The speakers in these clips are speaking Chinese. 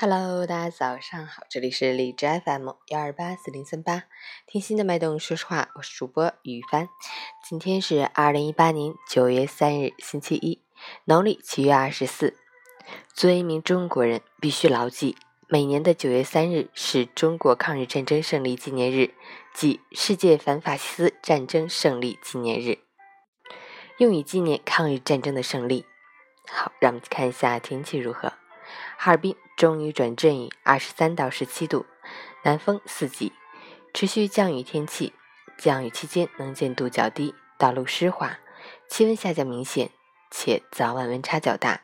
Hello，大家早上好，这里是荔枝 FM 幺二八四零三八，听心的脉动，说实话，我是主播雨帆。今天是二零一八年九月三日，星期一，农历七月二十四。作为一名中国人，必须牢记，每年的九月三日是中国抗日战争胜利纪念日，即世界反法西斯战争胜利纪念日，用以纪念抗日战争的胜利。好，让我们看一下天气如何。哈尔滨终于转阵雨，二十三到十七度，南风四级，持续降雨天气。降雨期间能见度较低，道路湿滑，气温下降明显，且早晚温差较大。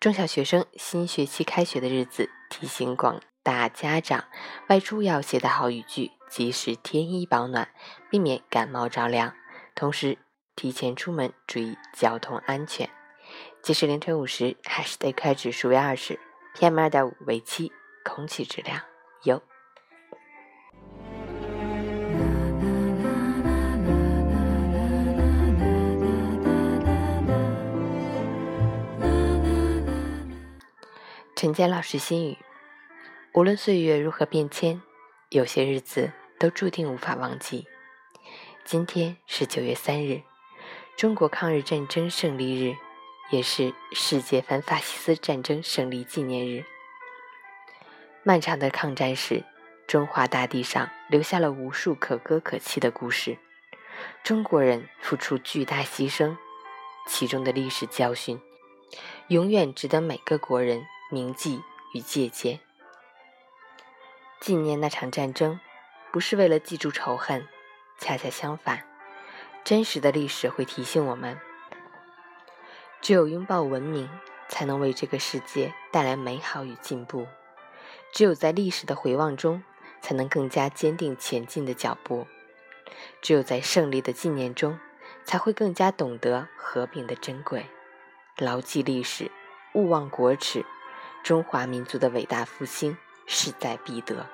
中小学生新学期开学的日子，提醒广大家长，外出要携带好雨具，及时添衣保暖，避免感冒着凉。同时，提前出门，注意交通安全。截至凌晨五时，还是得开指数为二十。PM 二点五为七，空气质量优。陈坚老师心语：无论岁月如何变迁，有些日子都注定无法忘记。今天是九月三日，中国抗日战争胜利日。也是世界反法西斯战争胜利纪念日。漫长的抗战史，中华大地上留下了无数可歌可泣的故事。中国人付出巨大牺牲，其中的历史教训，永远值得每个国人铭记与借鉴。纪念那场战争，不是为了记住仇恨，恰恰相反，真实的历史会提醒我们。只有拥抱文明，才能为这个世界带来美好与进步；只有在历史的回望中，才能更加坚定前进的脚步；只有在胜利的纪念中，才会更加懂得和平的珍贵。牢记历史，勿忘国耻，中华民族的伟大复兴势在必得。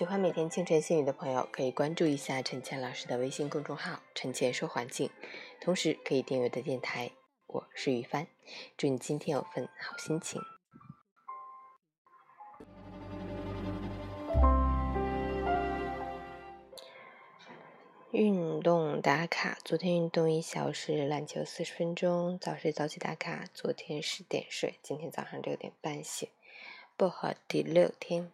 喜欢每天清晨心语的朋友，可以关注一下陈倩老师的微信公众号“陈倩说环境”，同时可以订阅的电台。我是于帆，祝你今天有份好心情。运动打卡：昨天运动一小时，篮球四十分钟。早睡早起打卡：昨天十点睡，今天早上六点半醒。薄荷第六天。